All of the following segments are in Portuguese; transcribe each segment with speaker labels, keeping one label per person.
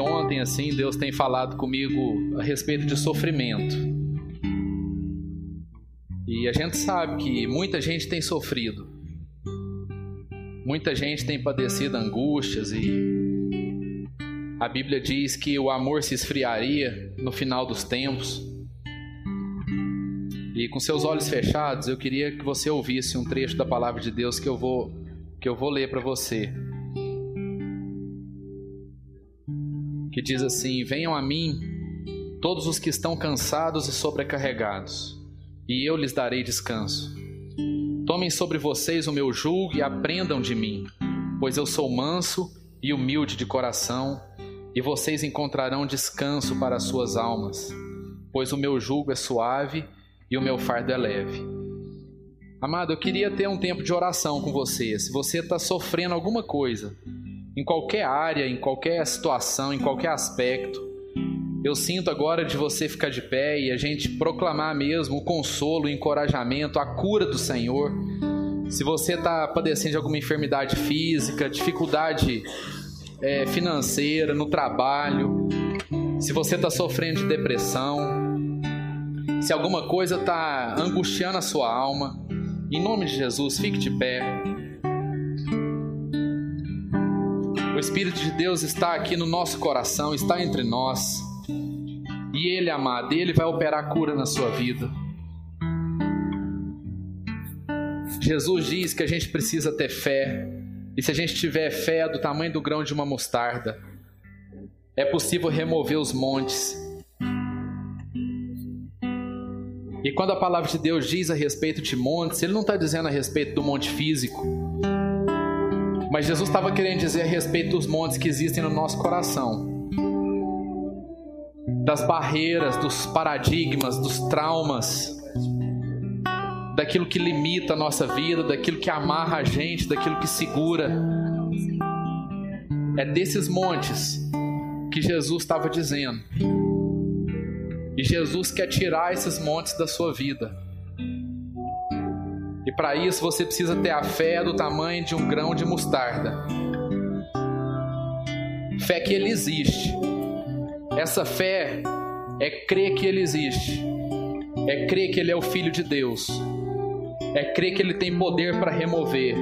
Speaker 1: Ontem, assim, Deus tem falado comigo a respeito de sofrimento. E a gente sabe que muita gente tem sofrido. Muita gente tem padecido angústias e a Bíblia diz que o amor se esfriaria no final dos tempos. E com seus olhos fechados, eu queria que você ouvisse um trecho da palavra de Deus que eu vou que eu vou ler para você. Que diz assim: Venham a mim todos os que estão cansados e sobrecarregados, e eu lhes darei descanso. Tomem sobre vocês o meu jugo e aprendam de mim, pois eu sou manso e humilde de coração, e vocês encontrarão descanso para as suas almas, pois o meu jugo é suave e o meu fardo é leve. Amado, eu queria ter um tempo de oração com você. Se você está sofrendo alguma coisa, em qualquer área, em qualquer situação, em qualquer aspecto, eu sinto agora de você ficar de pé e a gente proclamar mesmo o consolo, o encorajamento, a cura do Senhor. Se você está padecendo de alguma enfermidade física, dificuldade é, financeira, no trabalho, se você está sofrendo de depressão, se alguma coisa está angustiando a sua alma, em nome de Jesus, fique de pé. O Espírito de Deus está aqui no nosso coração, está entre nós. E Ele, amado, Ele vai operar cura na sua vida. Jesus diz que a gente precisa ter fé. E se a gente tiver fé do tamanho do grão de uma mostarda, é possível remover os montes. E quando a palavra de Deus diz a respeito de montes, Ele não está dizendo a respeito do monte físico. Mas Jesus estava querendo dizer a respeito dos montes que existem no nosso coração das barreiras, dos paradigmas, dos traumas, daquilo que limita a nossa vida, daquilo que amarra a gente, daquilo que segura. É desses montes que Jesus estava dizendo. E Jesus quer tirar esses montes da sua vida. E para isso você precisa ter a fé do tamanho de um grão de mostarda. Fé que ele existe essa fé é crer que Ele existe, é crer que Ele é o Filho de Deus, é crer que Ele tem poder para remover,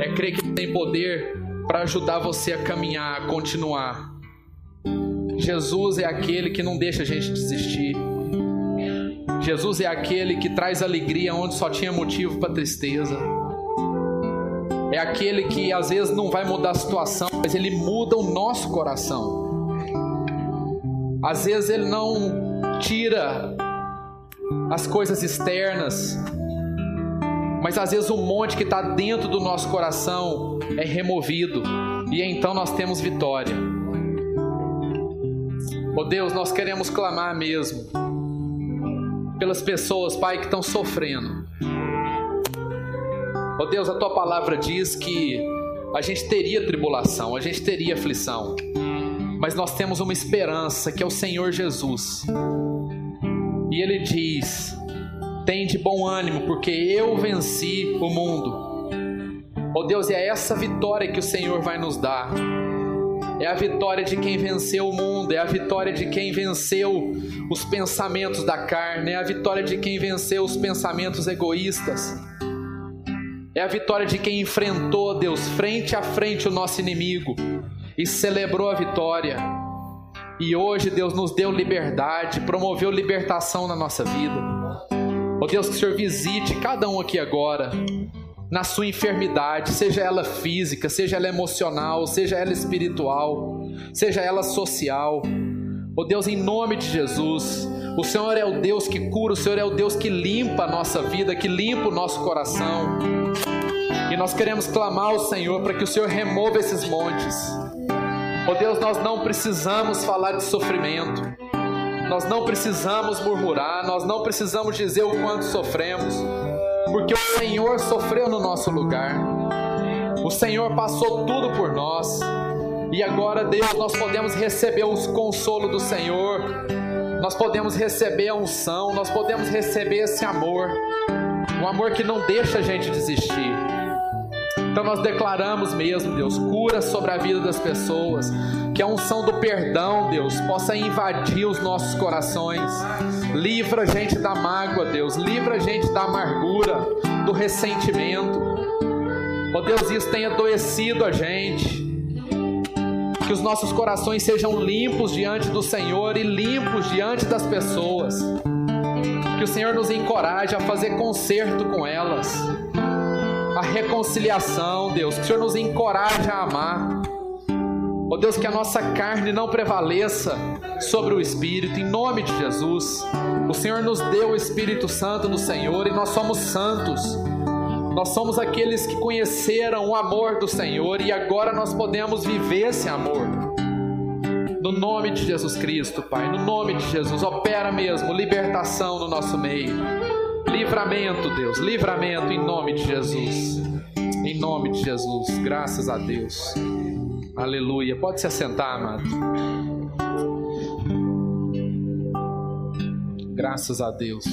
Speaker 1: é crer que Ele tem poder para ajudar você a caminhar, a continuar. Jesus é aquele que não deixa a gente desistir. Jesus é aquele que traz alegria onde só tinha motivo para tristeza. É aquele que às vezes não vai mudar a situação, mas ele muda o nosso coração. Às vezes ele não tira as coisas externas, mas às vezes o monte que está dentro do nosso coração é removido e então nós temos vitória. Oh Deus, nós queremos clamar mesmo pelas pessoas, Pai, que estão sofrendo. Oh Deus, a tua palavra diz que a gente teria tribulação, a gente teria aflição mas nós temos uma esperança que é o Senhor Jesus. E ele diz: Tem de bom ânimo, porque eu venci o mundo. Oh Deus, é essa vitória que o Senhor vai nos dar. É a vitória de quem venceu o mundo, é a vitória de quem venceu os pensamentos da carne, é a vitória de quem venceu os pensamentos egoístas. É a vitória de quem enfrentou, Deus, frente a frente o nosso inimigo e celebrou a vitória. E hoje Deus nos deu liberdade, promoveu libertação na nossa vida. Oh Deus, que o Senhor visite cada um aqui agora, na sua enfermidade, seja ela física, seja ela emocional, seja ela espiritual, seja ela social. Oh Deus, em nome de Jesus, o Senhor é o Deus que cura, o Senhor é o Deus que limpa a nossa vida, que limpa o nosso coração. E nós queremos clamar ao Senhor para que o Senhor remova esses montes Oh Deus, nós não precisamos falar de sofrimento, nós não precisamos murmurar, nós não precisamos dizer o quanto sofremos, porque o Senhor sofreu no nosso lugar, o Senhor passou tudo por nós, e agora, Deus, nós podemos receber os consolos do Senhor, nós podemos receber a unção, nós podemos receber esse amor, um amor que não deixa a gente desistir. Então nós declaramos mesmo, Deus, cura sobre a vida das pessoas, Que a unção do perdão, Deus, possa invadir os nossos corações. Livra a gente da mágoa, Deus. Livra a gente da amargura, do ressentimento. Ó oh, Deus, isso tenha adoecido a gente. Que os nossos corações sejam limpos diante do Senhor e limpos diante das pessoas. Que o Senhor nos encoraje a fazer conserto com elas. A reconciliação, Deus. Que o Senhor nos encoraje a amar. Ó oh Deus, que a nossa carne não prevaleça sobre o Espírito, em nome de Jesus. O Senhor nos deu o Espírito Santo no Senhor e nós somos santos. Nós somos aqueles que conheceram o amor do Senhor e agora nós podemos viver esse amor. No nome de Jesus Cristo, Pai, no nome de Jesus, opera mesmo libertação no nosso meio. Livramento, Deus, livramento em nome de Jesus. Em nome de Jesus, graças a Deus. Aleluia. Pode se assentar, amado. Graças a Deus.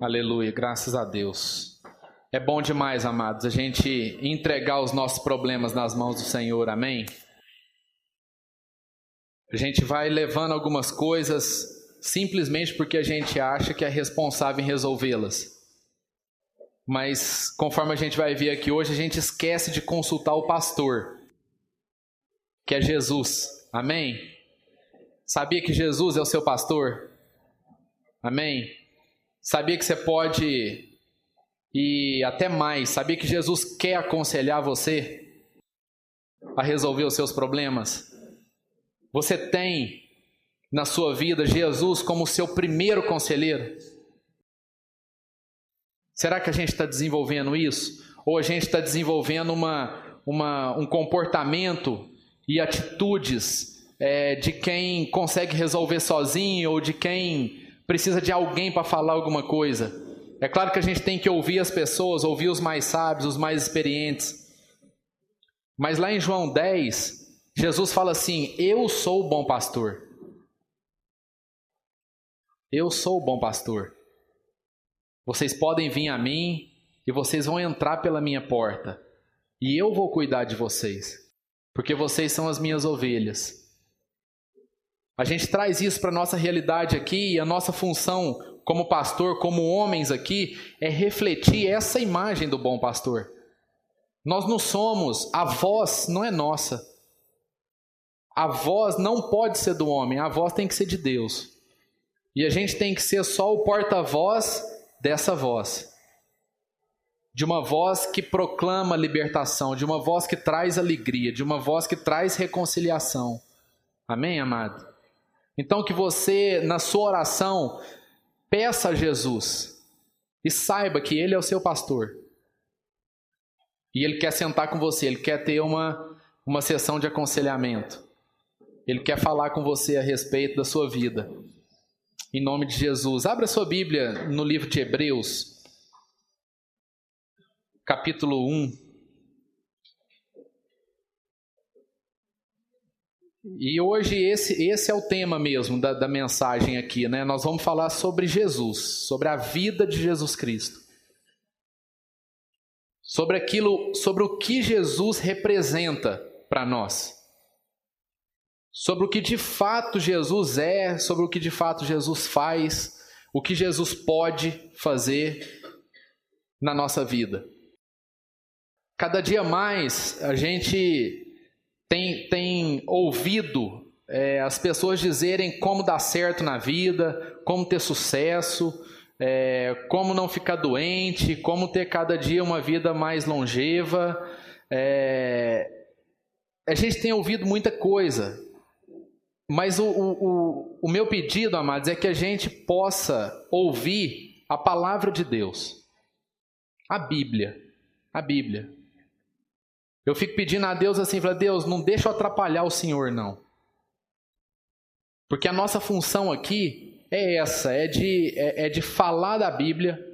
Speaker 1: Aleluia, graças a Deus. É bom demais, amados, a gente entregar os nossos problemas nas mãos do Senhor, amém? A gente vai levando algumas coisas simplesmente porque a gente acha que é responsável em resolvê-las. Mas conforme a gente vai ver aqui hoje, a gente esquece de consultar o pastor, que é Jesus, amém? Sabia que Jesus é o seu pastor? Amém? Sabia que você pode e até mais, sabia que Jesus quer aconselhar você a resolver os seus problemas? Você tem na sua vida Jesus como seu primeiro conselheiro? Será que a gente está desenvolvendo isso? Ou a gente está desenvolvendo uma, uma, um comportamento e atitudes é, de quem consegue resolver sozinho ou de quem precisa de alguém para falar alguma coisa. É claro que a gente tem que ouvir as pessoas, ouvir os mais sábios, os mais experientes. Mas lá em João 10, Jesus fala assim: Eu sou o bom pastor. Eu sou o bom pastor. Vocês podem vir a mim e vocês vão entrar pela minha porta. E eu vou cuidar de vocês, porque vocês são as minhas ovelhas. A gente traz isso para a nossa realidade aqui e a nossa função como pastor, como homens aqui, é refletir essa imagem do bom pastor. Nós não somos, a voz não é nossa. A voz não pode ser do homem, a voz tem que ser de Deus. E a gente tem que ser só o porta-voz dessa voz. De uma voz que proclama libertação, de uma voz que traz alegria, de uma voz que traz reconciliação. Amém, amado? Então, que você, na sua oração, peça a Jesus e saiba que Ele é o seu pastor. E Ele quer sentar com você, Ele quer ter uma, uma sessão de aconselhamento. Ele quer falar com você a respeito da sua vida. Em nome de Jesus. Abra sua Bíblia no livro de Hebreus, capítulo 1. E hoje esse, esse é o tema mesmo da, da mensagem aqui, né? Nós vamos falar sobre Jesus, sobre a vida de Jesus Cristo. Sobre aquilo, sobre o que Jesus representa para nós. Sobre o que de fato Jesus é, sobre o que de fato Jesus faz, o que Jesus pode fazer na nossa vida. Cada dia mais a gente tem, tem ouvido é, as pessoas dizerem como dar certo na vida, como ter sucesso, é, como não ficar doente, como ter cada dia uma vida mais longeva. É, a gente tem ouvido muita coisa, mas o, o, o meu pedido, amados, é que a gente possa ouvir a palavra de Deus, a Bíblia, a Bíblia. Eu fico pedindo a Deus assim, fala, Deus, não deixa eu atrapalhar o Senhor, não. Porque a nossa função aqui é essa, é de, é, é de falar da Bíblia.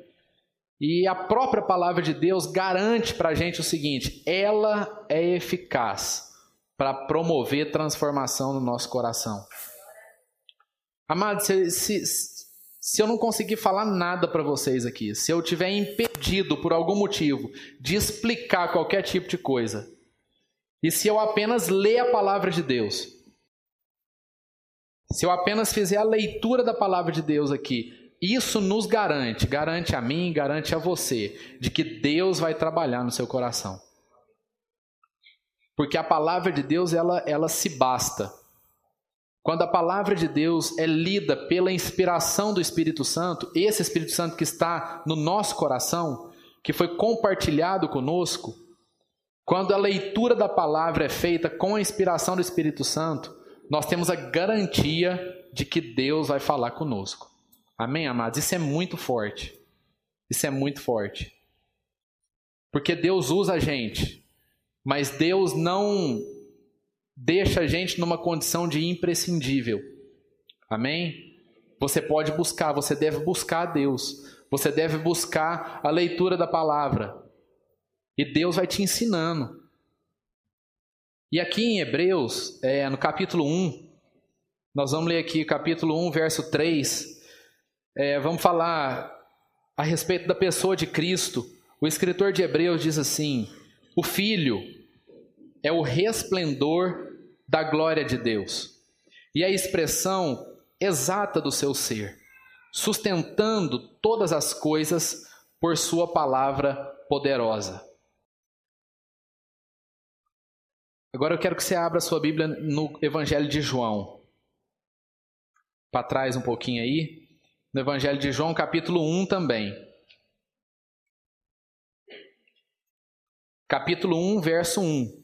Speaker 1: E a própria palavra de Deus garante para a gente o seguinte: ela é eficaz para promover transformação no nosso coração. Amados, se, se, se eu não conseguir falar nada para vocês aqui, se eu tiver impedido por algum motivo de explicar qualquer tipo de coisa, e se eu apenas ler a palavra de Deus, se eu apenas fizer a leitura da palavra de Deus aqui, isso nos garante, garante a mim, garante a você, de que Deus vai trabalhar no seu coração. Porque a palavra de Deus, ela, ela se basta. Quando a palavra de Deus é lida pela inspiração do Espírito Santo, esse Espírito Santo que está no nosso coração, que foi compartilhado conosco, quando a leitura da palavra é feita com a inspiração do Espírito Santo, nós temos a garantia de que Deus vai falar conosco. Amém, amados? Isso é muito forte. Isso é muito forte. Porque Deus usa a gente, mas Deus não deixa a gente numa condição de imprescindível. Amém? Você pode buscar, você deve buscar Deus. Você deve buscar a leitura da palavra. E Deus vai te ensinando. E aqui em Hebreus, é, no capítulo 1, nós vamos ler aqui capítulo 1, verso 3. É, vamos falar a respeito da pessoa de Cristo. O escritor de Hebreus diz assim: O Filho é o resplendor da glória de Deus e a expressão exata do seu ser, sustentando todas as coisas por Sua palavra poderosa. Agora eu quero que você abra sua Bíblia no Evangelho de João. Para trás um pouquinho aí. No Evangelho de João, capítulo 1 também. Capítulo 1, verso 1.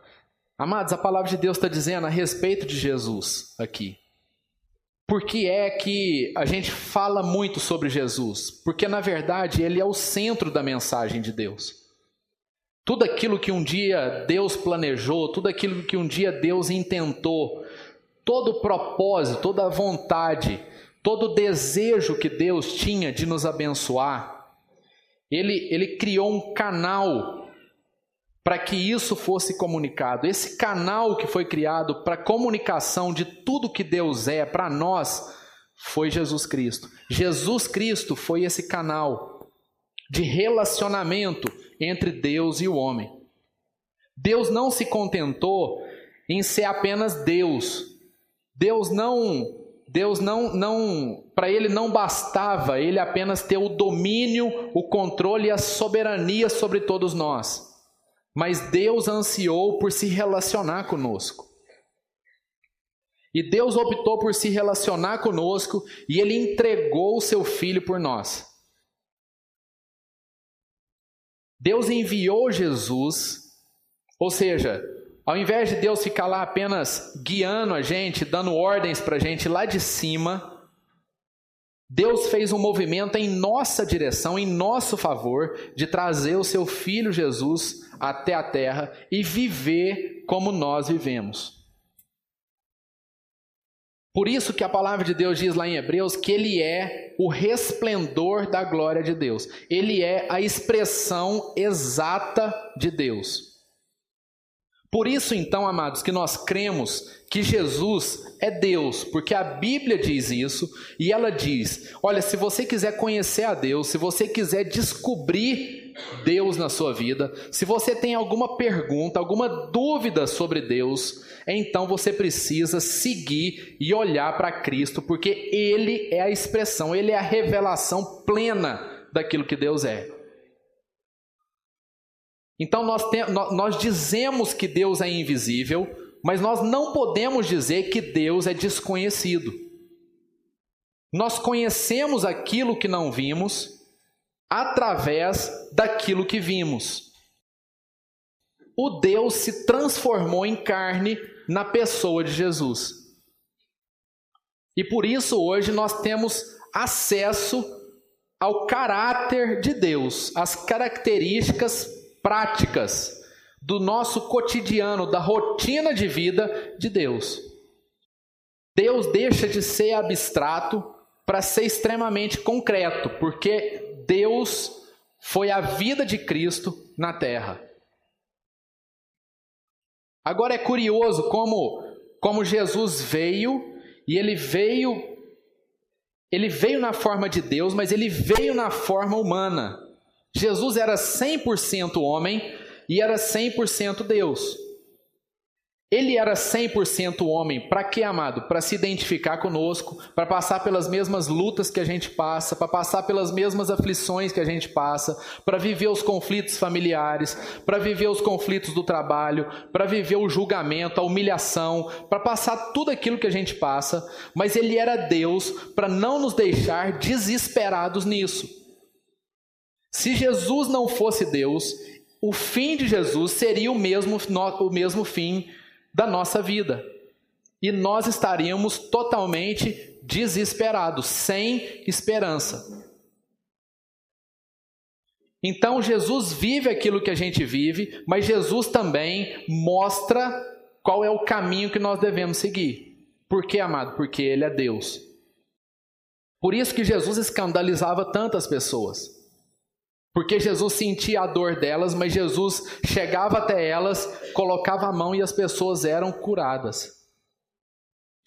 Speaker 1: Amados, a palavra de Deus está dizendo a respeito de Jesus aqui. Por que é que a gente fala muito sobre Jesus? Porque, na verdade, ele é o centro da mensagem de Deus. Tudo aquilo que um dia Deus planejou, tudo aquilo que um dia Deus intentou, todo o propósito, toda a vontade, todo o desejo que Deus tinha de nos abençoar, ele, ele criou um canal para que isso fosse comunicado. Esse canal que foi criado para comunicação de tudo que Deus é para nós foi Jesus Cristo. Jesus Cristo foi esse canal de relacionamento entre Deus e o homem. Deus não se contentou em ser apenas Deus. Deus não Deus não, não para ele não bastava ele apenas ter o domínio, o controle e a soberania sobre todos nós. Mas Deus ansiou por se relacionar conosco. E Deus optou por se relacionar conosco e ele entregou o seu filho por nós. Deus enviou Jesus, ou seja, ao invés de Deus ficar lá apenas guiando a gente, dando ordens para a gente lá de cima, Deus fez um movimento em nossa direção, em nosso favor, de trazer o seu filho Jesus até a terra e viver como nós vivemos. Por isso que a palavra de Deus diz lá em Hebreus que ele é o resplendor da glória de Deus. Ele é a expressão exata de Deus. Por isso, então, amados, que nós cremos que Jesus é Deus, porque a Bíblia diz isso e ela diz: olha, se você quiser conhecer a Deus, se você quiser descobrir Deus na sua vida, se você tem alguma pergunta, alguma dúvida sobre Deus, então você precisa seguir e olhar para Cristo, porque Ele é a expressão, Ele é a revelação plena daquilo que Deus é. Então nós, tem, nós dizemos que Deus é invisível, mas nós não podemos dizer que Deus é desconhecido. Nós conhecemos aquilo que não vimos através daquilo que vimos. O Deus se transformou em carne na pessoa de Jesus. E por isso hoje nós temos acesso ao caráter de Deus, as características práticas do nosso cotidiano, da rotina de vida de Deus. Deus deixa de ser abstrato para ser extremamente concreto, porque Deus foi a vida de Cristo na terra. Agora é curioso como, como Jesus veio e ele veio ele veio na forma de Deus, mas ele veio na forma humana. Jesus era 100% homem e era 100% Deus. Ele era 100% homem, para quê, amado? Para se identificar conosco, para passar pelas mesmas lutas que a gente passa, para passar pelas mesmas aflições que a gente passa, para viver os conflitos familiares, para viver os conflitos do trabalho, para viver o julgamento, a humilhação, para passar tudo aquilo que a gente passa, mas ele era Deus para não nos deixar desesperados nisso. Se Jesus não fosse Deus, o fim de Jesus seria o mesmo, o mesmo fim da nossa vida. E nós estaríamos totalmente desesperados, sem esperança. Então Jesus vive aquilo que a gente vive, mas Jesus também mostra qual é o caminho que nós devemos seguir. Por quê, amado? Porque Ele é Deus. Por isso que Jesus escandalizava tantas pessoas. Porque Jesus sentia a dor delas, mas Jesus chegava até elas, colocava a mão e as pessoas eram curadas.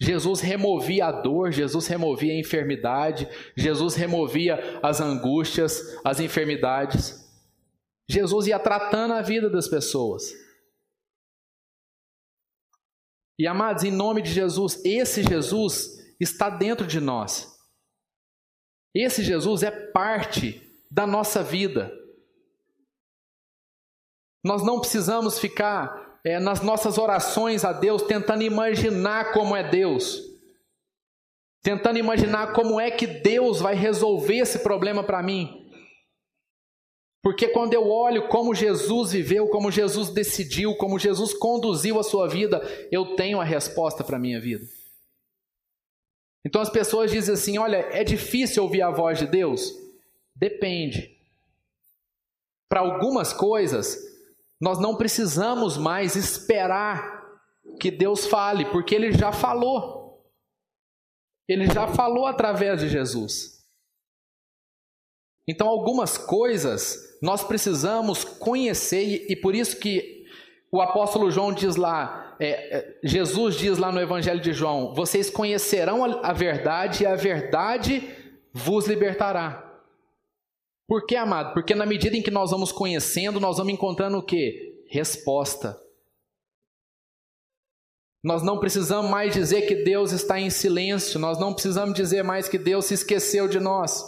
Speaker 1: Jesus removia a dor, Jesus removia a enfermidade, Jesus removia as angústias, as enfermidades. Jesus ia tratando a vida das pessoas. E amados, em nome de Jesus, esse Jesus está dentro de nós. Esse Jesus é parte da nossa vida. Nós não precisamos ficar é, nas nossas orações a Deus tentando imaginar como é Deus, tentando imaginar como é que Deus vai resolver esse problema para mim. Porque quando eu olho como Jesus viveu, como Jesus decidiu, como Jesus conduziu a sua vida, eu tenho a resposta para a minha vida. Então as pessoas dizem assim: olha, é difícil ouvir a voz de Deus. Depende. Para algumas coisas, nós não precisamos mais esperar que Deus fale, porque Ele já falou. Ele já falou através de Jesus. Então, algumas coisas nós precisamos conhecer, e por isso que o apóstolo João diz lá, é, é Jesus diz lá no Evangelho de João: vocês conhecerão a, a verdade, e a verdade vos libertará. Por que, amado? Porque na medida em que nós vamos conhecendo, nós vamos encontrando o que? Resposta. Nós não precisamos mais dizer que Deus está em silêncio, nós não precisamos dizer mais que Deus se esqueceu de nós.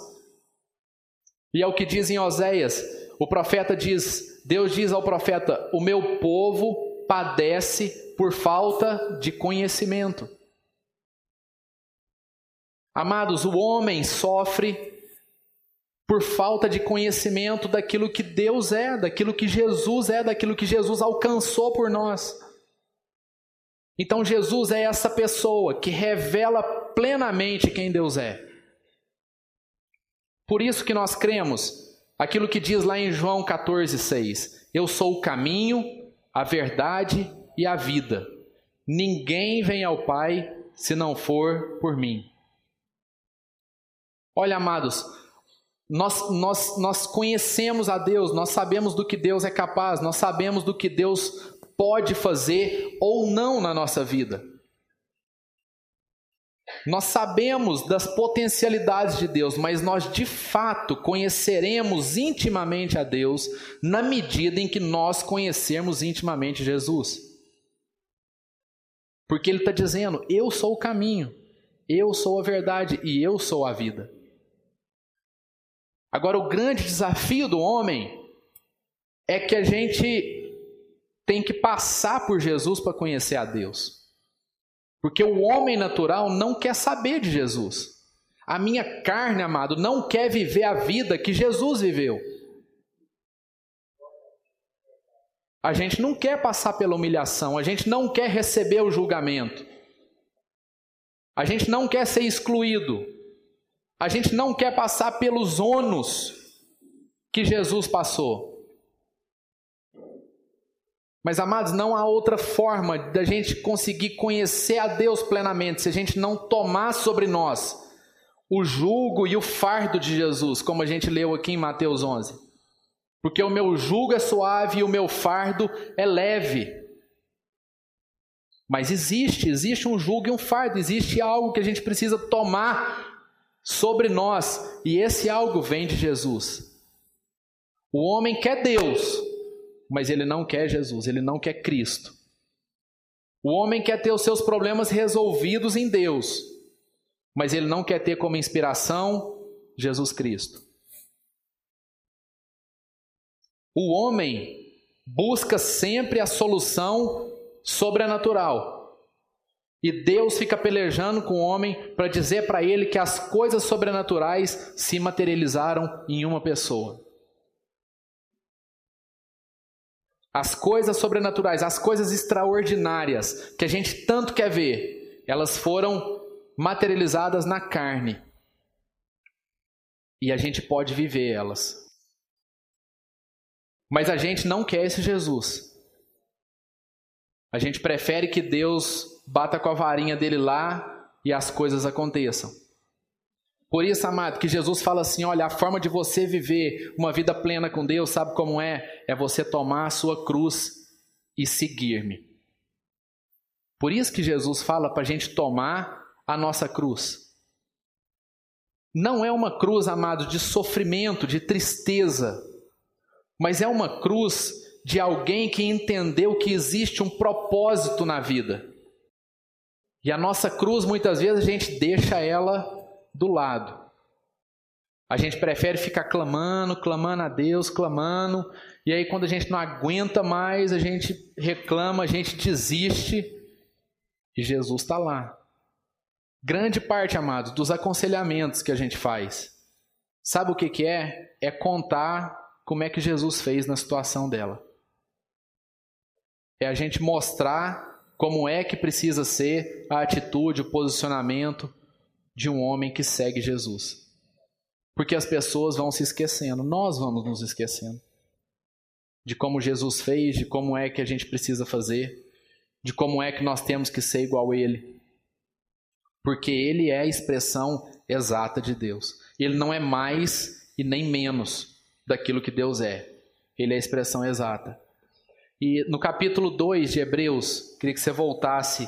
Speaker 1: E é o que diz em Oséias: o profeta diz, Deus diz ao profeta: O meu povo padece por falta de conhecimento. Amados, o homem sofre por falta de conhecimento daquilo que Deus é, daquilo que Jesus é, daquilo que Jesus alcançou por nós. Então Jesus é essa pessoa que revela plenamente quem Deus é. Por isso que nós cremos aquilo que diz lá em João 14,6: Eu sou o caminho, a verdade e a vida. Ninguém vem ao Pai se não for por mim. Olha, amados, nós, nós, nós conhecemos a Deus, nós sabemos do que Deus é capaz, nós sabemos do que Deus pode fazer ou não na nossa vida. Nós sabemos das potencialidades de Deus, mas nós de fato conheceremos intimamente a Deus na medida em que nós conhecermos intimamente Jesus. Porque Ele está dizendo: Eu sou o caminho, eu sou a verdade e eu sou a vida. Agora, o grande desafio do homem é que a gente tem que passar por Jesus para conhecer a Deus. Porque o homem natural não quer saber de Jesus. A minha carne, amado, não quer viver a vida que Jesus viveu. A gente não quer passar pela humilhação, a gente não quer receber o julgamento. A gente não quer ser excluído. A gente não quer passar pelos ônus que Jesus passou. Mas, amados, não há outra forma da gente conseguir conhecer a Deus plenamente se a gente não tomar sobre nós o jugo e o fardo de Jesus, como a gente leu aqui em Mateus 11. Porque o meu jugo é suave e o meu fardo é leve. Mas existe, existe um jugo e um fardo, existe algo que a gente precisa tomar sobre nós, e esse algo vem de Jesus. O homem quer Deus, mas ele não quer Jesus, ele não quer Cristo. O homem quer ter os seus problemas resolvidos em Deus, mas ele não quer ter como inspiração Jesus Cristo. O homem busca sempre a solução sobrenatural. E Deus fica pelejando com o homem para dizer para ele que as coisas sobrenaturais se materializaram em uma pessoa. As coisas sobrenaturais, as coisas extraordinárias que a gente tanto quer ver, elas foram materializadas na carne. E a gente pode viver elas. Mas a gente não quer esse Jesus. A gente prefere que Deus bata com a varinha dele lá e as coisas aconteçam. Por isso, amado, que Jesus fala assim: olha, a forma de você viver uma vida plena com Deus, sabe como é? É você tomar a sua cruz e seguir-me. Por isso que Jesus fala para a gente tomar a nossa cruz. Não é uma cruz, amado, de sofrimento, de tristeza, mas é uma cruz de alguém que entendeu que existe um propósito na vida. E a nossa cruz, muitas vezes, a gente deixa ela do lado. A gente prefere ficar clamando, clamando a Deus, clamando, e aí quando a gente não aguenta mais, a gente reclama, a gente desiste, e Jesus está lá. Grande parte, amados, dos aconselhamentos que a gente faz, sabe o que, que é? É contar como é que Jesus fez na situação dela. É a gente mostrar como é que precisa ser a atitude, o posicionamento de um homem que segue Jesus. Porque as pessoas vão se esquecendo, nós vamos nos esquecendo de como Jesus fez, de como é que a gente precisa fazer, de como é que nós temos que ser igual a Ele. Porque Ele é a expressão exata de Deus. Ele não é mais e nem menos daquilo que Deus é. Ele é a expressão exata. E no capítulo 2 de Hebreus, queria que você voltasse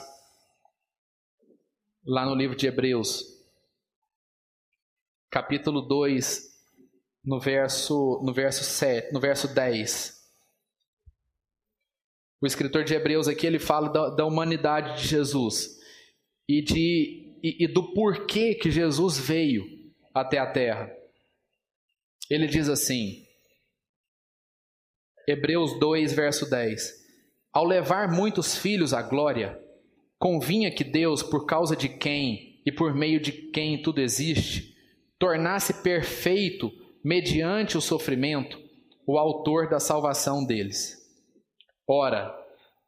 Speaker 1: lá no livro de Hebreus capítulo 2, no verso, no verso 7, no verso 10. O escritor de Hebreus aqui ele fala da, da humanidade de Jesus e, de, e, e do porquê que Jesus veio até a terra. Ele diz assim, Hebreus 2, verso 10: Ao levar muitos filhos à glória, convinha que Deus, por causa de quem e por meio de quem tudo existe, tornasse perfeito, mediante o sofrimento, o autor da salvação deles. Ora,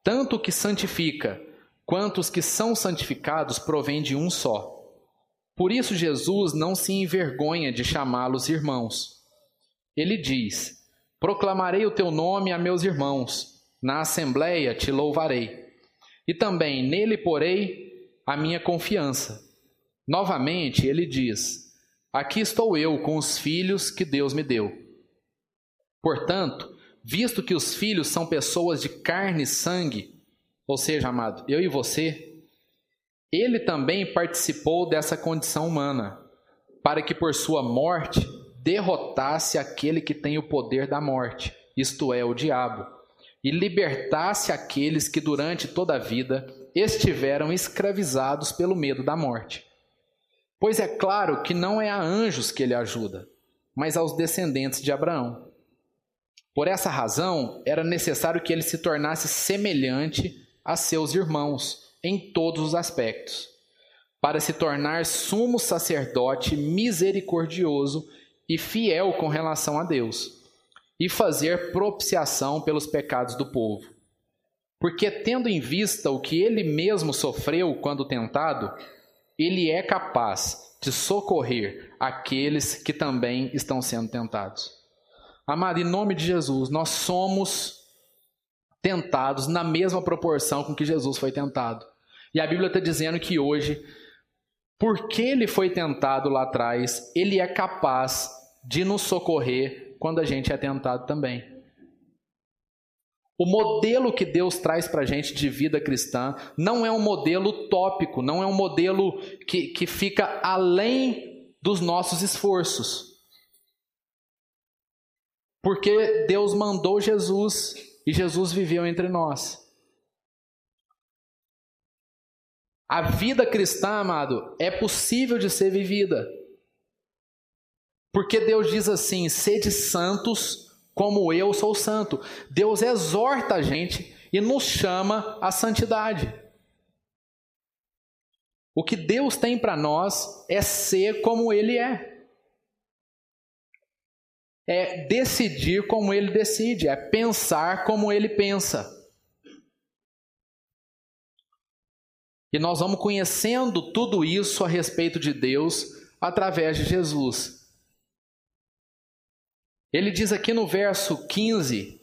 Speaker 1: tanto o que santifica quanto os que são santificados provém de um só. Por isso Jesus não se envergonha de chamá-los irmãos. Ele diz: Proclamarei o teu nome a meus irmãos, na assembleia te louvarei. E também nele porei a minha confiança. Novamente ele diz: Aqui estou eu com os filhos que Deus me deu. Portanto, visto que os filhos são pessoas de carne e sangue, ou seja, amado, eu e você, ele também participou dessa condição humana, para que por sua morte derrotasse aquele que tem o poder da morte, isto é, o diabo, e libertasse aqueles que durante toda a vida estiveram escravizados pelo medo da morte. Pois é claro que não é a anjos que ele ajuda, mas aos descendentes de Abraão. Por essa razão, era necessário que ele se tornasse semelhante a seus irmãos em todos os aspectos, para se tornar sumo sacerdote misericordioso e fiel com relação a Deus, e fazer propiciação pelos pecados do povo. Porque, tendo em vista o que ele mesmo sofreu quando tentado, ele é capaz de socorrer aqueles que também estão sendo tentados. Amado, em nome de Jesus, nós somos tentados na mesma proporção com que Jesus foi tentado. E a Bíblia está dizendo que hoje, porque ele foi tentado lá atrás, ele é capaz de nos socorrer quando a gente é tentado também. O modelo que Deus traz para a gente de vida cristã não é um modelo utópico, não é um modelo que, que fica além dos nossos esforços. Porque Deus mandou Jesus e Jesus viveu entre nós. A vida cristã, amado, é possível de ser vivida. Porque Deus diz assim: sede santos como eu sou santo. Deus exorta a gente e nos chama à santidade. O que Deus tem para nós é ser como Ele é. É decidir como Ele decide, é pensar como Ele pensa. E nós vamos conhecendo tudo isso a respeito de Deus através de Jesus. Ele diz aqui no verso 15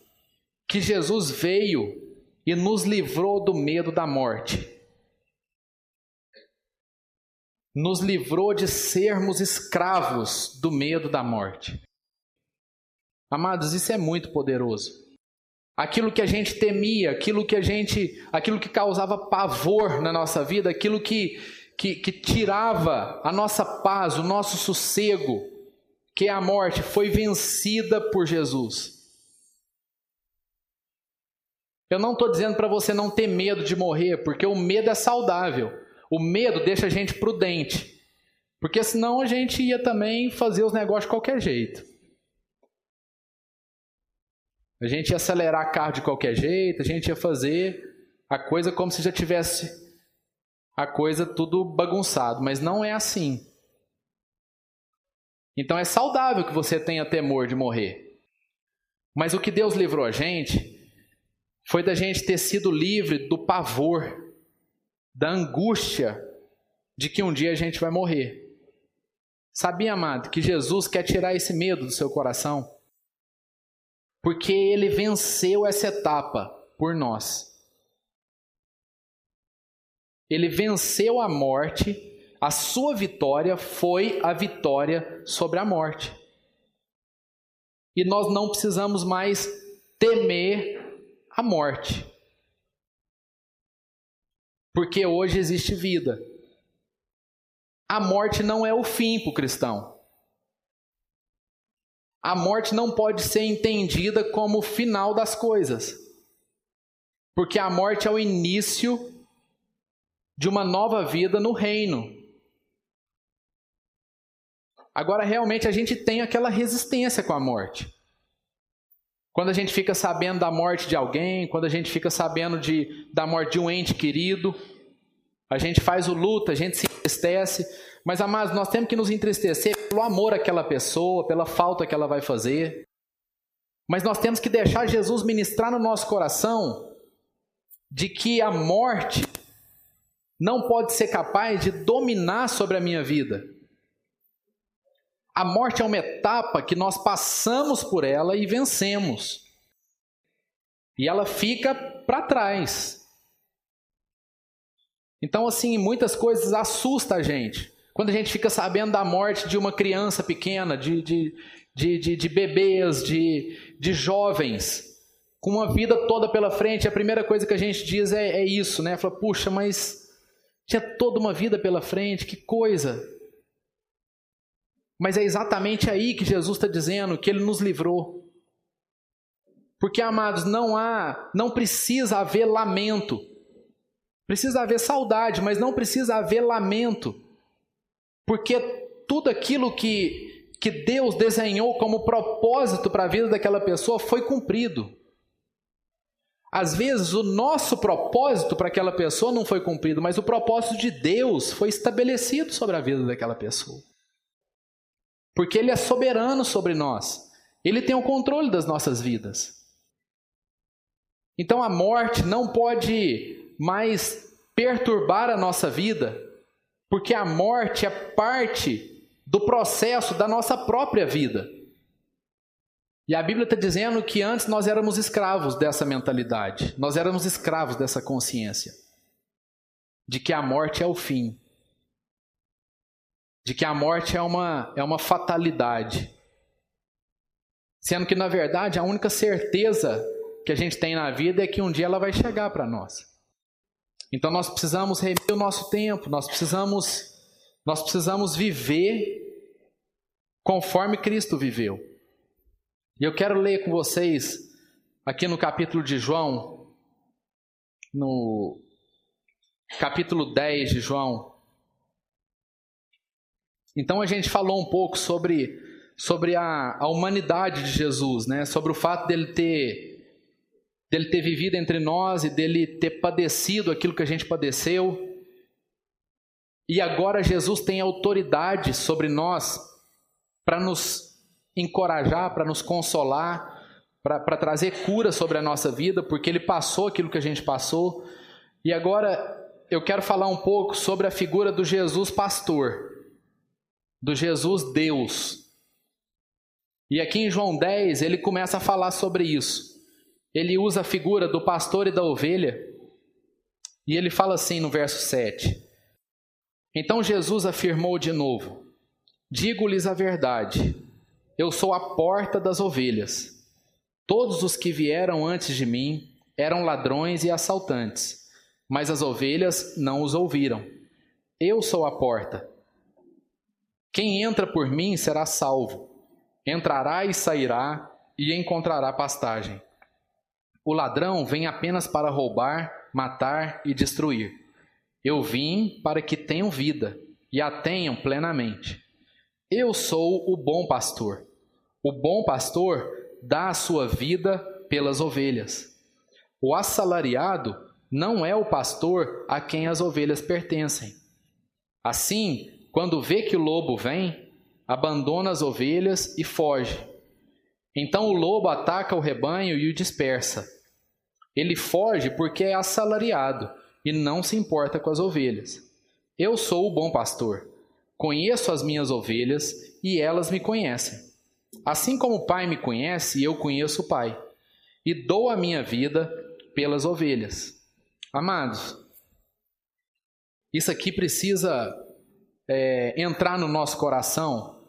Speaker 1: que Jesus veio e nos livrou do medo da morte. Nos livrou de sermos escravos do medo da morte. Amados, isso é muito poderoso. Aquilo que a gente temia, aquilo que a gente, aquilo que causava pavor na nossa vida, aquilo que, que, que tirava a nossa paz, o nosso sossego, que é a morte, foi vencida por Jesus. Eu não estou dizendo para você não ter medo de morrer, porque o medo é saudável. O medo deixa a gente prudente. Porque senão a gente ia também fazer os negócios de qualquer jeito. A gente ia acelerar carro de qualquer jeito, a gente ia fazer a coisa como se já tivesse a coisa tudo bagunçado, mas não é assim. Então é saudável que você tenha temor de morrer. Mas o que Deus livrou a gente foi da gente ter sido livre do pavor, da angústia de que um dia a gente vai morrer. Sabia, amado, que Jesus quer tirar esse medo do seu coração? Porque ele venceu essa etapa por nós. Ele venceu a morte a sua vitória foi a vitória sobre a morte. E nós não precisamos mais temer a morte. Porque hoje existe vida. A morte não é o fim para o cristão. A morte não pode ser entendida como o final das coisas. Porque a morte é o início de uma nova vida no reino. Agora, realmente, a gente tem aquela resistência com a morte. Quando a gente fica sabendo da morte de alguém, quando a gente fica sabendo de, da morte de um ente querido, a gente faz o luto, a gente se entristece, mas amados, nós temos que nos entristecer pelo amor àquela pessoa, pela falta que ela vai fazer. Mas nós temos que deixar Jesus ministrar no nosso coração de que a morte não pode ser capaz de dominar sobre a minha vida. A morte é uma etapa que nós passamos por ela e vencemos. E ela fica para trás. Então, assim, muitas coisas assustam a gente. Quando a gente fica sabendo da morte de uma criança pequena, de, de, de, de, de bebês, de, de jovens, com uma vida toda pela frente, a primeira coisa que a gente diz é, é isso, né? Fala, puxa, mas tinha toda uma vida pela frente, que coisa. Mas é exatamente aí que Jesus está dizendo que ele nos livrou. Porque, amados, não há, não precisa haver lamento. Precisa haver saudade, mas não precisa haver lamento. Porque tudo aquilo que, que Deus desenhou como propósito para a vida daquela pessoa foi cumprido. Às vezes o nosso propósito para aquela pessoa não foi cumprido, mas o propósito de Deus foi estabelecido sobre a vida daquela pessoa porque Ele é soberano sobre nós. Ele tem o controle das nossas vidas. Então a morte não pode mais perturbar a nossa vida, Porque a morte é parte do processo da nossa própria vida. E a Bíblia está dizendo que antes nós éramos escravos dessa mentalidade, nós éramos escravos dessa consciência, de que a morte é o fim, de que a morte é uma, é uma fatalidade. Sendo que, na verdade, a única certeza que a gente tem na vida é que um dia ela vai chegar para nós. Então nós precisamos rever o nosso tempo, nós precisamos nós precisamos viver conforme Cristo viveu. E eu quero ler com vocês aqui no capítulo de João, no capítulo 10 de João. Então a gente falou um pouco sobre sobre a, a humanidade de Jesus, né? Sobre o fato dele ter dele ter vivido entre nós e dele ter padecido aquilo que a gente padeceu. E agora Jesus tem autoridade sobre nós para nos encorajar, para nos consolar, para trazer cura sobre a nossa vida, porque ele passou aquilo que a gente passou. E agora eu quero falar um pouco sobre a figura do Jesus pastor, do Jesus Deus. E aqui em João 10 ele começa a falar sobre isso ele usa a figura do pastor e da ovelha, e ele fala assim no verso 7. Então Jesus afirmou de novo: Digo-lhes a verdade, eu sou a porta das ovelhas. Todos os que vieram antes de mim eram ladrões e assaltantes, mas as ovelhas não os ouviram. Eu sou a porta. Quem entra por mim será salvo. Entrará e sairá e encontrará pastagem. O ladrão vem apenas para roubar, matar e destruir. Eu vim para que tenham vida e a tenham plenamente. Eu sou o bom pastor. O bom pastor dá a sua vida pelas ovelhas. O assalariado não é o pastor a quem as ovelhas pertencem. Assim, quando vê que o lobo vem, abandona as ovelhas e foge. Então o lobo ataca o rebanho e o dispersa. Ele foge porque é assalariado e não se importa com as ovelhas. Eu sou o bom pastor. Conheço as minhas ovelhas e elas me conhecem. Assim como o Pai me conhece, eu conheço o Pai. E dou a minha vida pelas ovelhas. Amados, isso aqui precisa é, entrar no nosso coração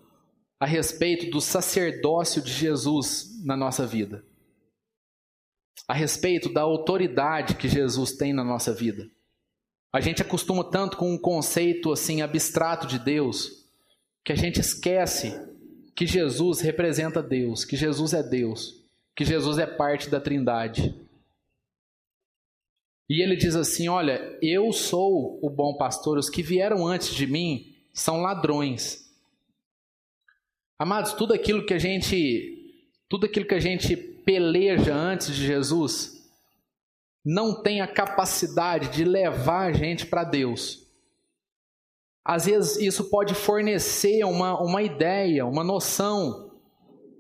Speaker 1: a respeito do sacerdócio de Jesus na nossa vida a respeito da autoridade que Jesus tem na nossa vida. A gente acostuma tanto com um conceito assim abstrato de Deus que a gente esquece que Jesus representa Deus, que Jesus é Deus, que Jesus é parte da Trindade. E ele diz assim: Olha, eu sou o bom pastor, os que vieram antes de mim são ladrões. Amados, tudo aquilo que a gente tudo aquilo que a gente peleja antes de Jesus não tem a capacidade de levar a gente para Deus. Às vezes isso pode fornecer uma, uma ideia, uma noção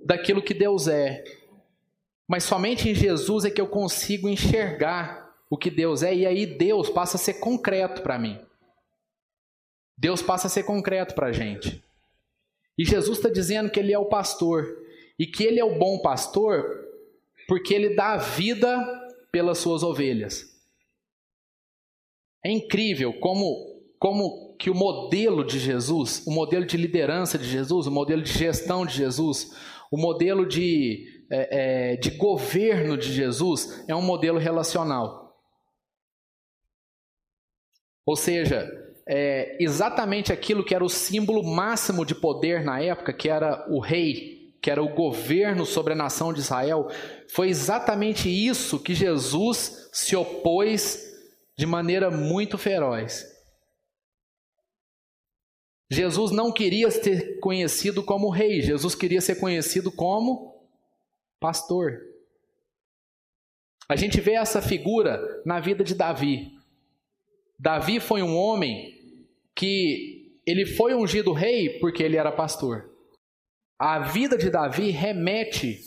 Speaker 1: daquilo que Deus é. Mas somente em Jesus é que eu consigo enxergar o que Deus é, e aí Deus passa a ser concreto para mim. Deus passa a ser concreto para a gente. E Jesus está dizendo que Ele é o pastor, e que Ele é o bom pastor porque ele dá a vida pelas suas ovelhas. É incrível como, como que o modelo de Jesus, o modelo de liderança de Jesus, o modelo de gestão de Jesus, o modelo de, é, é, de governo de Jesus é um modelo relacional. Ou seja, é exatamente aquilo que era o símbolo máximo de poder na época, que era o rei, que era o governo sobre a nação de Israel, foi exatamente isso que Jesus se opôs de maneira muito feroz. Jesus não queria ser conhecido como rei, Jesus queria ser conhecido como pastor. A gente vê essa figura na vida de Davi. Davi foi um homem que ele foi ungido rei porque ele era pastor. A vida de Davi remete,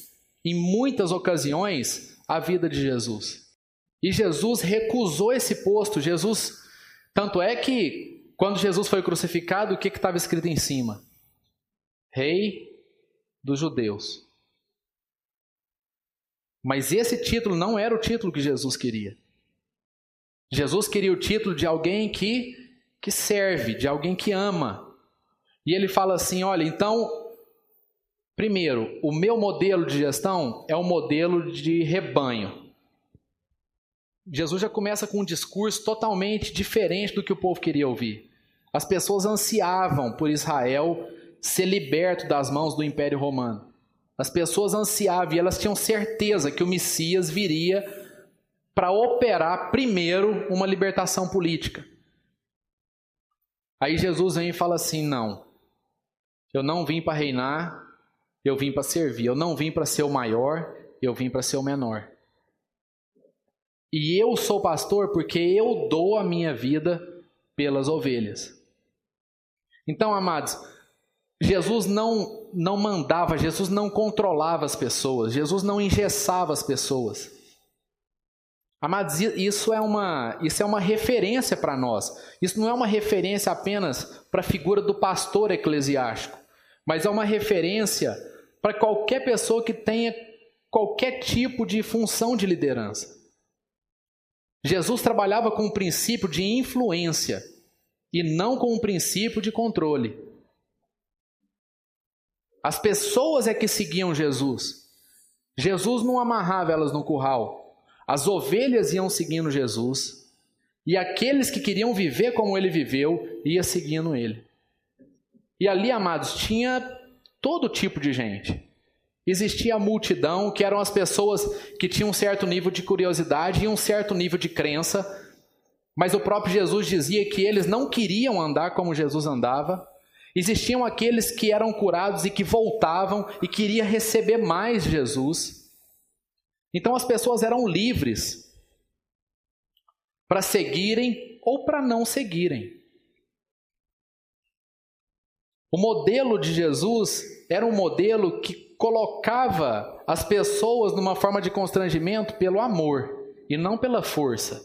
Speaker 1: em muitas ocasiões, à vida de Jesus. E Jesus recusou esse posto. Jesus, tanto é que quando Jesus foi crucificado, o que estava escrito em cima? Rei dos Judeus. Mas esse título não era o título que Jesus queria. Jesus queria o título de alguém que, que serve, de alguém que ama. E ele fala assim: olha, então, primeiro, o meu modelo de gestão é um modelo de rebanho. Jesus já começa com um discurso totalmente diferente do que o povo queria ouvir. As pessoas ansiavam por Israel ser liberto das mãos do Império Romano. As pessoas ansiavam e elas tinham certeza que o Messias viria para operar primeiro uma libertação política. Aí Jesus vem e fala assim: não, eu não vim para reinar, eu vim para servir. Eu não vim para ser o maior, eu vim para ser o menor. E eu sou pastor porque eu dou a minha vida pelas ovelhas. Então, amados, Jesus não não mandava, Jesus não controlava as pessoas, Jesus não engessava as pessoas. Amados, isso é uma, isso é uma referência para nós. Isso não é uma referência apenas para a figura do pastor eclesiástico, mas é uma referência para qualquer pessoa que tenha qualquer tipo de função de liderança. Jesus trabalhava com o princípio de influência e não com o princípio de controle. As pessoas é que seguiam Jesus. Jesus não amarrava elas no curral. As ovelhas iam seguindo Jesus. E aqueles que queriam viver como ele viveu, ia seguindo ele. E ali, amados, tinha todo tipo de gente. Existia a multidão, que eram as pessoas que tinham um certo nível de curiosidade e um certo nível de crença, mas o próprio Jesus dizia que eles não queriam andar como Jesus andava, Existiam aqueles que eram curados e que voltavam e queriam receber mais Jesus. Então as pessoas eram livres para seguirem ou para não seguirem. O modelo de Jesus era um modelo que colocava as pessoas numa forma de constrangimento pelo amor e não pela força.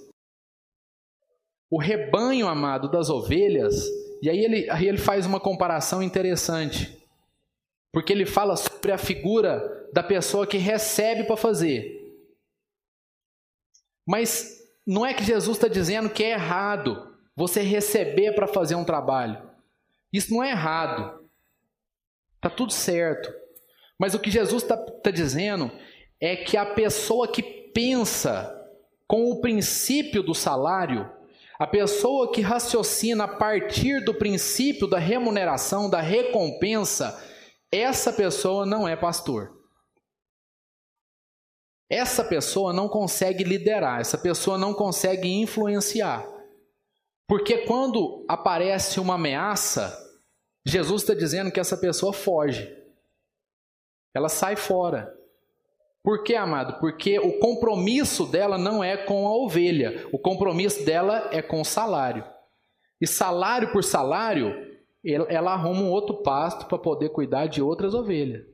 Speaker 1: O rebanho amado das ovelhas e aí ele, aí ele faz uma comparação interessante. Porque ele fala sobre a figura da pessoa que recebe para fazer. Mas não é que Jesus está dizendo que é errado você receber para fazer um trabalho. Isso não é errado. Está tudo certo. Mas o que Jesus está tá dizendo é que a pessoa que pensa com o princípio do salário a pessoa que raciocina a partir do princípio da remuneração, da recompensa, essa pessoa não é pastor. Essa pessoa não consegue liderar, essa pessoa não consegue influenciar. Porque quando aparece uma ameaça, Jesus está dizendo que essa pessoa foge, ela sai fora. Por que, amado? Porque o compromisso dela não é com a ovelha, o compromisso dela é com o salário. E salário por salário, ela arruma um outro pasto para poder cuidar de outras ovelhas.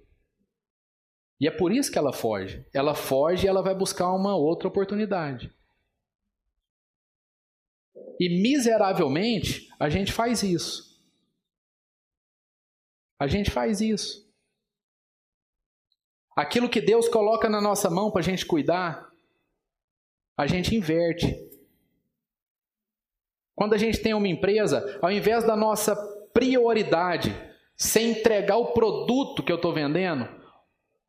Speaker 1: E é por isso que ela foge. Ela foge e ela vai buscar uma outra oportunidade. E miseravelmente, a gente faz isso. A gente faz isso. Aquilo que Deus coloca na nossa mão para a gente cuidar, a gente inverte. Quando a gente tem uma empresa, ao invés da nossa prioridade ser entregar o produto que eu estou vendendo,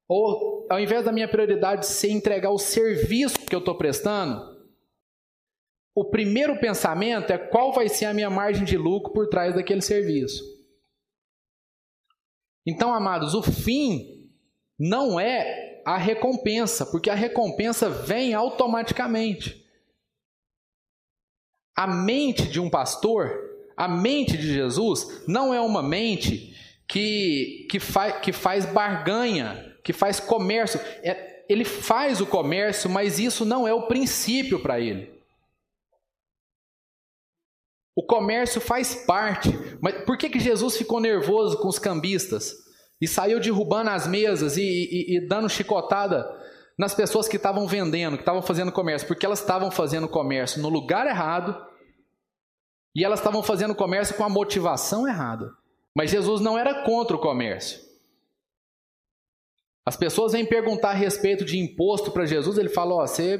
Speaker 1: ou ao invés da minha prioridade ser entregar o serviço que eu estou prestando, o primeiro pensamento é qual vai ser a minha margem de lucro por trás daquele serviço. Então, amados, o fim não é a recompensa, porque a recompensa vem automaticamente. A mente de um pastor, a mente de Jesus, não é uma mente que, que, faz, que faz barganha, que faz comércio. É, ele faz o comércio, mas isso não é o princípio para ele. O comércio faz parte. Mas por que, que Jesus ficou nervoso com os cambistas? e saiu derrubando as mesas e, e, e dando chicotada nas pessoas que estavam vendendo, que estavam fazendo comércio, porque elas estavam fazendo comércio no lugar errado E elas estavam fazendo comércio com a motivação errada. Mas Jesus não era contra o comércio. As pessoas vêm perguntar a respeito de imposto para Jesus, ele fala: ó, você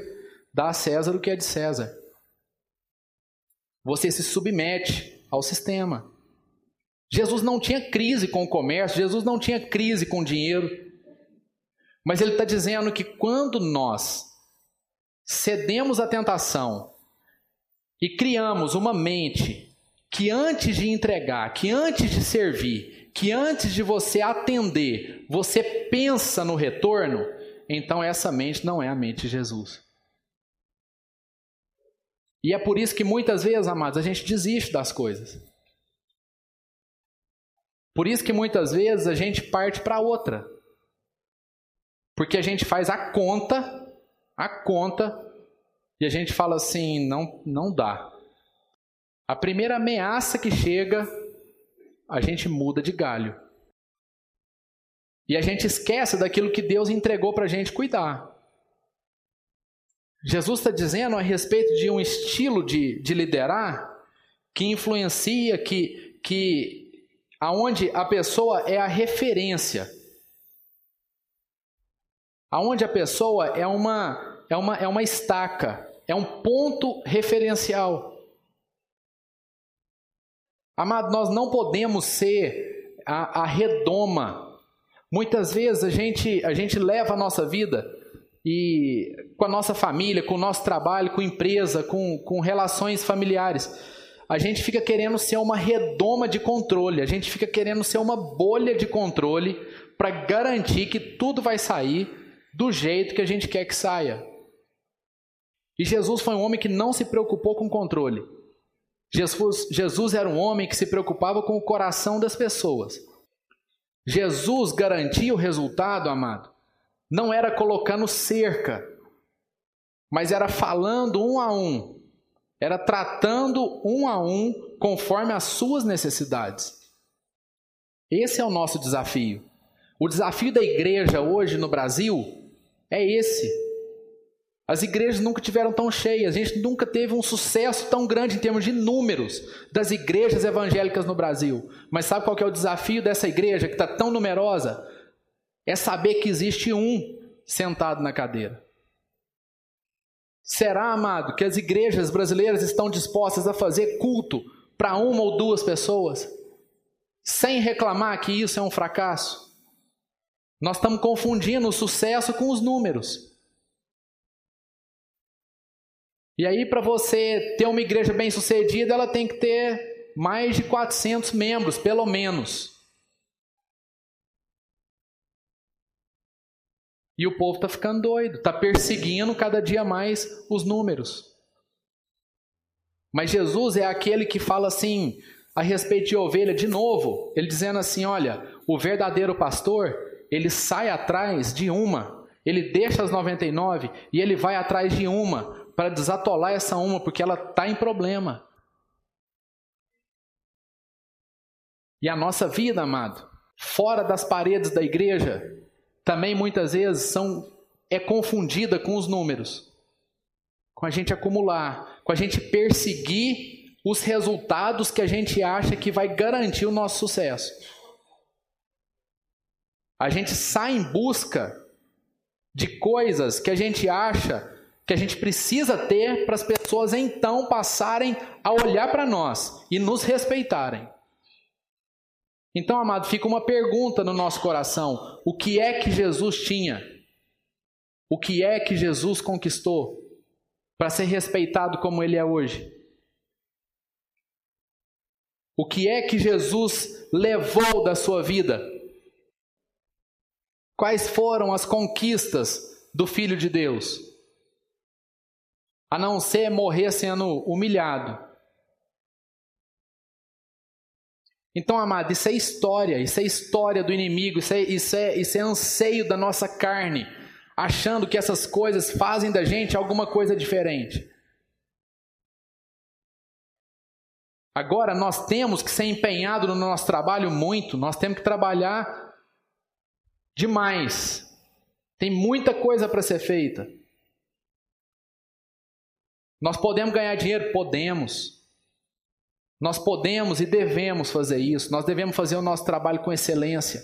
Speaker 1: dá a César o que é de César. Você se submete ao sistema. Jesus não tinha crise com o comércio, Jesus não tinha crise com o dinheiro. Mas ele está dizendo que quando nós cedemos à tentação e criamos uma mente que antes de entregar, que antes de servir, que antes de você atender, você pensa no retorno, então essa mente não é a mente de Jesus. E é por isso que muitas vezes, amados, a gente desiste das coisas. Por isso que muitas vezes a gente parte para outra. Porque a gente faz a conta, a conta, e a gente fala assim: não, não dá. A primeira ameaça que chega, a gente muda de galho. E a gente esquece daquilo que Deus entregou para a gente cuidar. Jesus está dizendo a respeito de um estilo de, de liderar que influencia, que, que aonde a pessoa é a referência, aonde a pessoa é uma, é uma, é uma estaca, é um ponto referencial. Amado, nós não podemos ser a, a redoma. Muitas vezes a gente, a gente leva a nossa vida e com a nossa família, com o nosso trabalho, com empresa, com, com relações familiares, a gente fica querendo ser uma redoma de controle, a gente fica querendo ser uma bolha de controle para garantir que tudo vai sair do jeito que a gente quer que saia. E Jesus foi um homem que não se preocupou com controle. Jesus, Jesus era um homem que se preocupava com o coração das pessoas. Jesus garantia o resultado, amado, não era colocando cerca, mas era falando um a um, era tratando um a um conforme as suas necessidades. Esse é o nosso desafio. O desafio da igreja hoje no Brasil é esse. As igrejas nunca tiveram tão cheias, a gente nunca teve um sucesso tão grande em termos de números das igrejas evangélicas no Brasil. Mas sabe qual é o desafio dessa igreja que está tão numerosa? É saber que existe um sentado na cadeira. Será, amado, que as igrejas brasileiras estão dispostas a fazer culto para uma ou duas pessoas, sem reclamar que isso é um fracasso? Nós estamos confundindo o sucesso com os números. E aí, para você ter uma igreja bem sucedida, ela tem que ter mais de 400 membros, pelo menos. E o povo está ficando doido, está perseguindo cada dia mais os números. Mas Jesus é aquele que fala assim, a respeito de ovelha, de novo, ele dizendo assim: olha, o verdadeiro pastor, ele sai atrás de uma, ele deixa as 99 e ele vai atrás de uma, para desatolar essa uma, porque ela está em problema. E a nossa vida, amado, fora das paredes da igreja, também muitas vezes são é confundida com os números. Com a gente acumular, com a gente perseguir os resultados que a gente acha que vai garantir o nosso sucesso. A gente sai em busca de coisas que a gente acha que a gente precisa ter para as pessoas então passarem a olhar para nós e nos respeitarem. Então, amado, fica uma pergunta no nosso coração: o que é que Jesus tinha? O que é que Jesus conquistou para ser respeitado como ele é hoje? O que é que Jesus levou da sua vida? Quais foram as conquistas do Filho de Deus? A não ser morrer sendo humilhado. Então, amado, isso é história, isso é história do inimigo, isso é, isso é, isso é anseio da nossa carne, achando que essas coisas fazem da gente alguma coisa diferente. Agora, nós temos que ser empenhados no nosso trabalho muito, nós temos que trabalhar demais. Tem muita coisa para ser feita. Nós podemos ganhar dinheiro? Podemos. Nós podemos e devemos fazer isso, nós devemos fazer o nosso trabalho com excelência.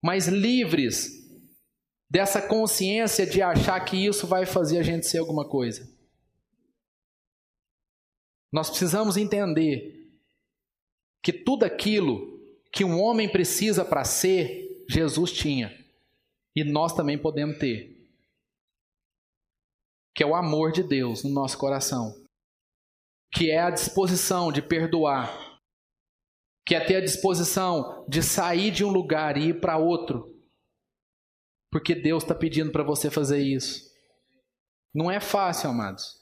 Speaker 1: Mas livres dessa consciência de achar que isso vai fazer a gente ser alguma coisa. Nós precisamos entender que tudo aquilo que um homem precisa para ser, Jesus tinha. E nós também podemos ter. Que é o amor de Deus no nosso coração que é a disposição de perdoar, que é ter a disposição de sair de um lugar e ir para outro, porque Deus está pedindo para você fazer isso. Não é fácil, amados.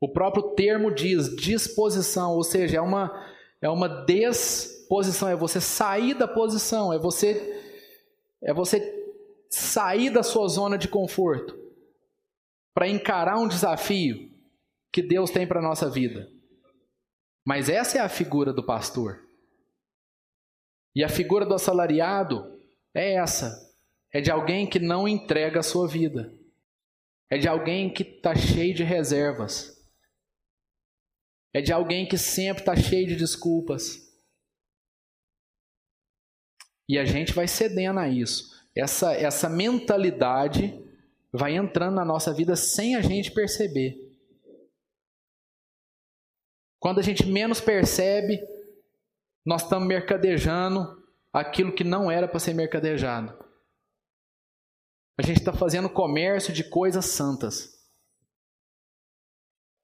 Speaker 1: O próprio termo diz disposição, ou seja, é uma, é uma disposição, é você sair da posição, é você é você sair da sua zona de conforto para encarar um desafio que Deus tem para a nossa vida. Mas essa é a figura do pastor. E a figura do assalariado é essa: é de alguém que não entrega a sua vida, é de alguém que está cheio de reservas, é de alguém que sempre está cheio de desculpas. E a gente vai cedendo a isso. Essa, essa mentalidade vai entrando na nossa vida sem a gente perceber. Quando a gente menos percebe, nós estamos mercadejando aquilo que não era para ser mercadejado. A gente está fazendo comércio de coisas santas.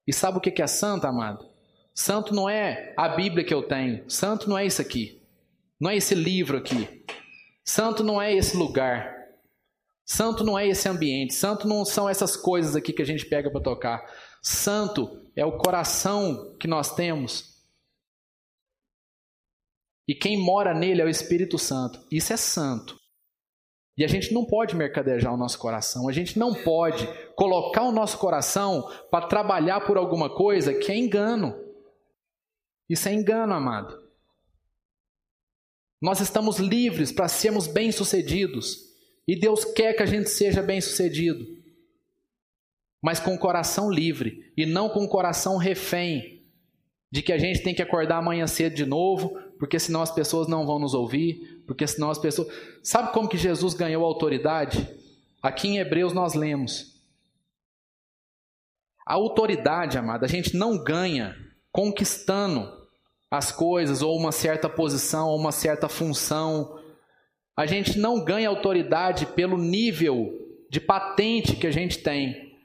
Speaker 1: E sabe o que é santo, amado? Santo não é a Bíblia que eu tenho. Santo não é isso aqui. Não é esse livro aqui. Santo não é esse lugar. Santo não é esse ambiente. Santo não são essas coisas aqui que a gente pega para tocar. Santo é o coração que nós temos. E quem mora nele é o Espírito Santo. Isso é santo. E a gente não pode mercadejar o nosso coração. A gente não pode colocar o nosso coração para trabalhar por alguma coisa que é engano. Isso é engano, amado. Nós estamos livres para sermos bem-sucedidos. E Deus quer que a gente seja bem-sucedido mas com o coração livre e não com o coração refém de que a gente tem que acordar amanhã cedo de novo, porque senão as pessoas não vão nos ouvir, porque senão as pessoas. Sabe como que Jesus ganhou autoridade? Aqui em Hebreus nós lemos. A autoridade, amada, a gente não ganha conquistando as coisas, ou uma certa posição, ou uma certa função. A gente não ganha autoridade pelo nível de patente que a gente tem.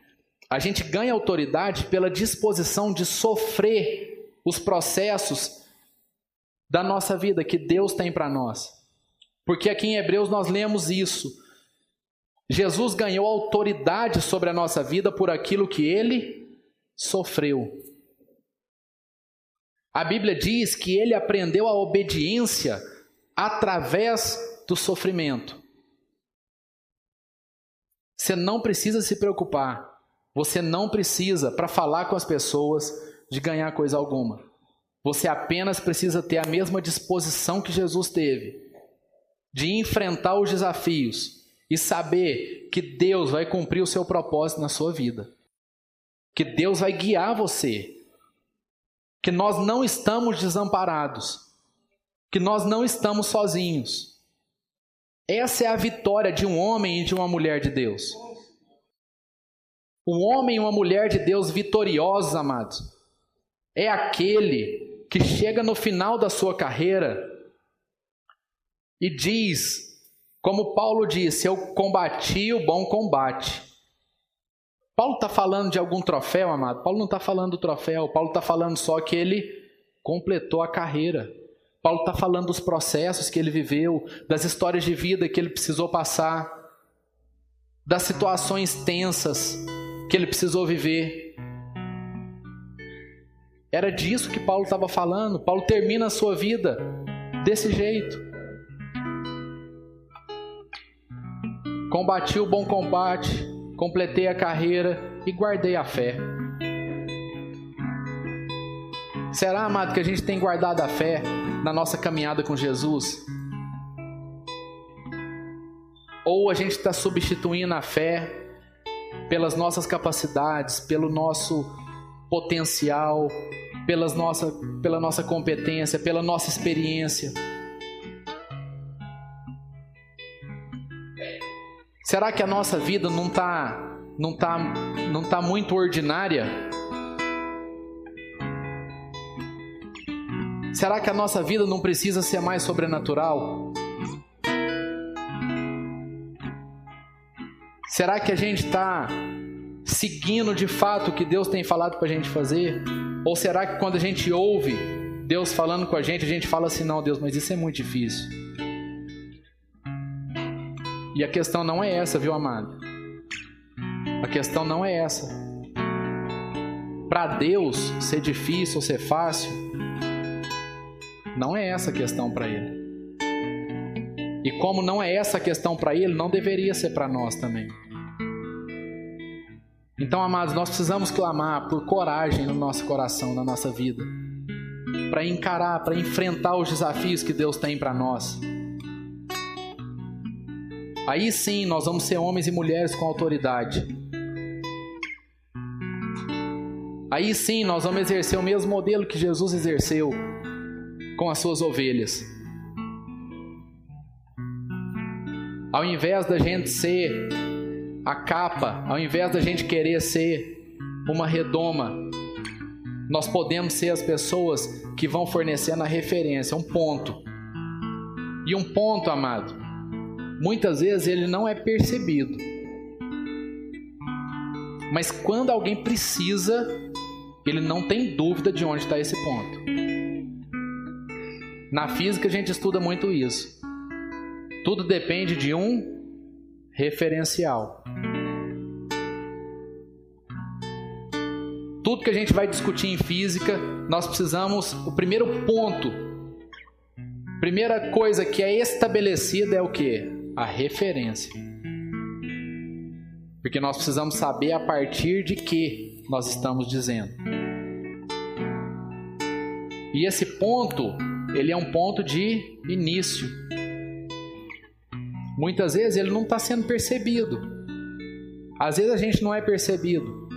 Speaker 1: A gente ganha autoridade pela disposição de sofrer os processos da nossa vida que Deus tem para nós. Porque aqui em Hebreus nós lemos isso. Jesus ganhou autoridade sobre a nossa vida por aquilo que ele sofreu. A Bíblia diz que ele aprendeu a obediência através do sofrimento. Você não precisa se preocupar você não precisa, para falar com as pessoas, de ganhar coisa alguma. Você apenas precisa ter a mesma disposição que Jesus teve de enfrentar os desafios e saber que Deus vai cumprir o seu propósito na sua vida. Que Deus vai guiar você. Que nós não estamos desamparados. Que nós não estamos sozinhos. Essa é a vitória de um homem e de uma mulher de Deus. Um homem e uma mulher de Deus vitoriosos, amados, é aquele que chega no final da sua carreira e diz, como Paulo disse: Eu combati o bom combate. Paulo está falando de algum troféu, amado? Paulo não está falando do troféu, Paulo está falando só que ele completou a carreira. Paulo está falando dos processos que ele viveu, das histórias de vida que ele precisou passar, das situações tensas que ele precisou viver. Era disso que Paulo estava falando. Paulo termina a sua vida desse jeito. Combati o bom combate, completei a carreira e guardei a fé. Será, amado, que a gente tem guardado a fé na nossa caminhada com Jesus? Ou a gente está substituindo a fé pelas nossas capacidades, pelo nosso potencial, pelas nossa, pela nossa competência, pela nossa experiência. Será que a nossa vida não está não tá, não tá muito ordinária? Será que a nossa vida não precisa ser mais sobrenatural? Será que a gente está seguindo de fato o que Deus tem falado para a gente fazer? Ou será que quando a gente ouve Deus falando com a gente, a gente fala assim: não, Deus, mas isso é muito difícil? E a questão não é essa, viu, amado? A questão não é essa. Para Deus ser difícil ou ser fácil, não é essa a questão para Ele. E como não é essa a questão para Ele, não deveria ser para nós também. Então, amados, nós precisamos clamar por coragem no nosso coração, na nossa vida, para encarar, para enfrentar os desafios que Deus tem para nós. Aí sim nós vamos ser homens e mulheres com autoridade. Aí sim nós vamos exercer o mesmo modelo que Jesus exerceu com as suas ovelhas. Ao invés da gente ser a capa, ao invés da gente querer ser uma redoma, nós podemos ser as pessoas que vão fornecendo a referência, um ponto. E um ponto, amado, muitas vezes ele não é percebido. Mas quando alguém precisa, ele não tem dúvida de onde está esse ponto. Na física a gente estuda muito isso. Tudo depende de um referencial. Tudo que a gente vai discutir em física, nós precisamos. O primeiro ponto, primeira coisa que é estabelecida é o que? a referência. Porque nós precisamos saber a partir de que nós estamos dizendo. E esse ponto, ele é um ponto de início. Muitas vezes ele não está sendo percebido. Às vezes a gente não é percebido.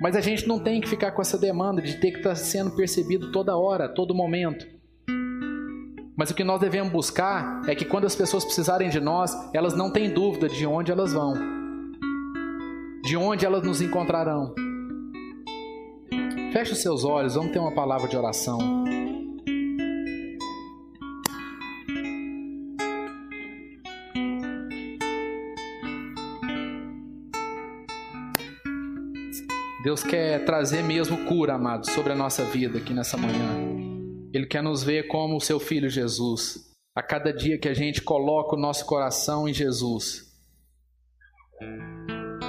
Speaker 1: Mas a gente não tem que ficar com essa demanda de ter que estar tá sendo percebido toda hora, todo momento. Mas o que nós devemos buscar é que quando as pessoas precisarem de nós, elas não têm dúvida de onde elas vão, de onde elas nos encontrarão. Feche os seus olhos, vamos ter uma palavra de oração. Deus quer trazer mesmo cura, amado, sobre a nossa vida aqui nessa manhã. Ele quer nos ver como o seu filho Jesus. A cada dia que a gente coloca o nosso coração em Jesus,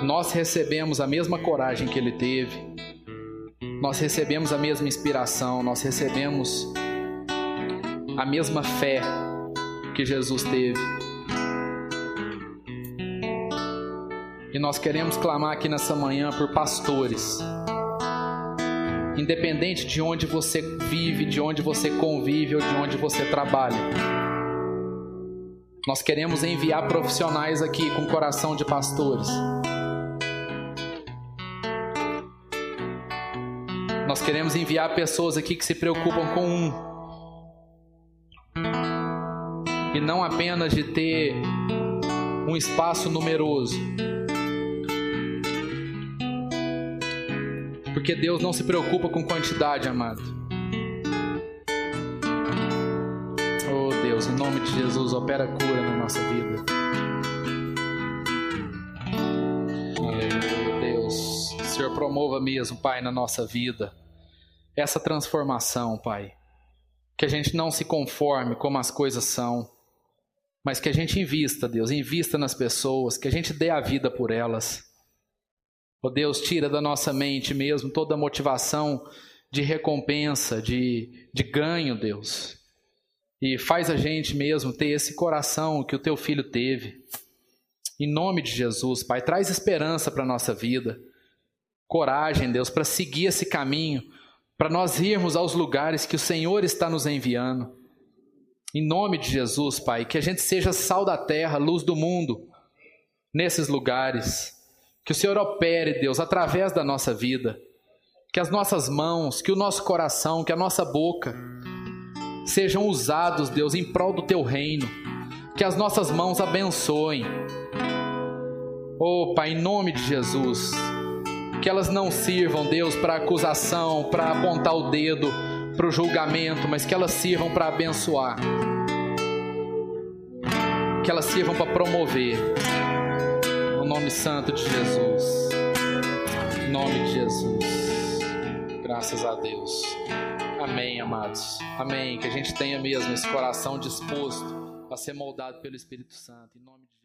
Speaker 1: nós recebemos a mesma coragem que ele teve, nós recebemos a mesma inspiração, nós recebemos a mesma fé que Jesus teve. E nós queremos clamar aqui nessa manhã por pastores independente de onde você vive, de onde você convive ou de onde você trabalha. Nós queremos enviar profissionais aqui com coração de pastores. Nós queremos enviar pessoas aqui que se preocupam com um. E não apenas de ter um espaço numeroso Porque Deus não se preocupa com quantidade, amado. Oh Deus, em nome de Jesus, opera cura na nossa vida. Aleluia, Deus. O Senhor promova mesmo, Pai, na nossa vida essa transformação, Pai. Que a gente não se conforme como as coisas são, mas que a gente invista, Deus, invista nas pessoas, que a gente dê a vida por elas. Oh Deus, tira da nossa mente mesmo toda a motivação de recompensa, de, de ganho, Deus. E faz a gente mesmo ter esse coração que o teu filho teve. Em nome de Jesus, Pai, traz esperança para a nossa vida. Coragem, Deus, para seguir esse caminho, para nós irmos aos lugares que o Senhor está nos enviando. Em nome de Jesus, Pai, que a gente seja sal da terra, luz do mundo, nesses lugares. Que o Senhor opere, Deus, através da nossa vida. que as nossas mãos, que o nosso coração, que a nossa boca sejam usados, Deus, em prol do teu reino. Que as nossas mãos abençoem. Oh, Pai, em nome de Jesus. Que elas não sirvam, Deus, para acusação, para apontar o dedo, para o julgamento, mas que elas sirvam para abençoar. Que elas sirvam para promover. No nome santo de Jesus. Em nome de Jesus. Graças a Deus. Amém, amados. Amém. Que a gente tenha mesmo esse coração disposto a ser moldado pelo Espírito Santo. Em nome de